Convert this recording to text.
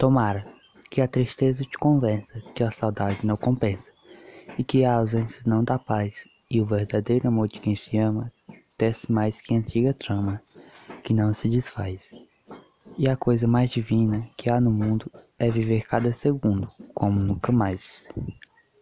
Tomara que a tristeza te convença que a saudade não compensa, e que a ausência não dá paz, e o verdadeiro amor de quem se ama desce mais que a antiga trama, que não se desfaz. E a coisa mais divina que há no mundo é viver cada segundo como nunca mais.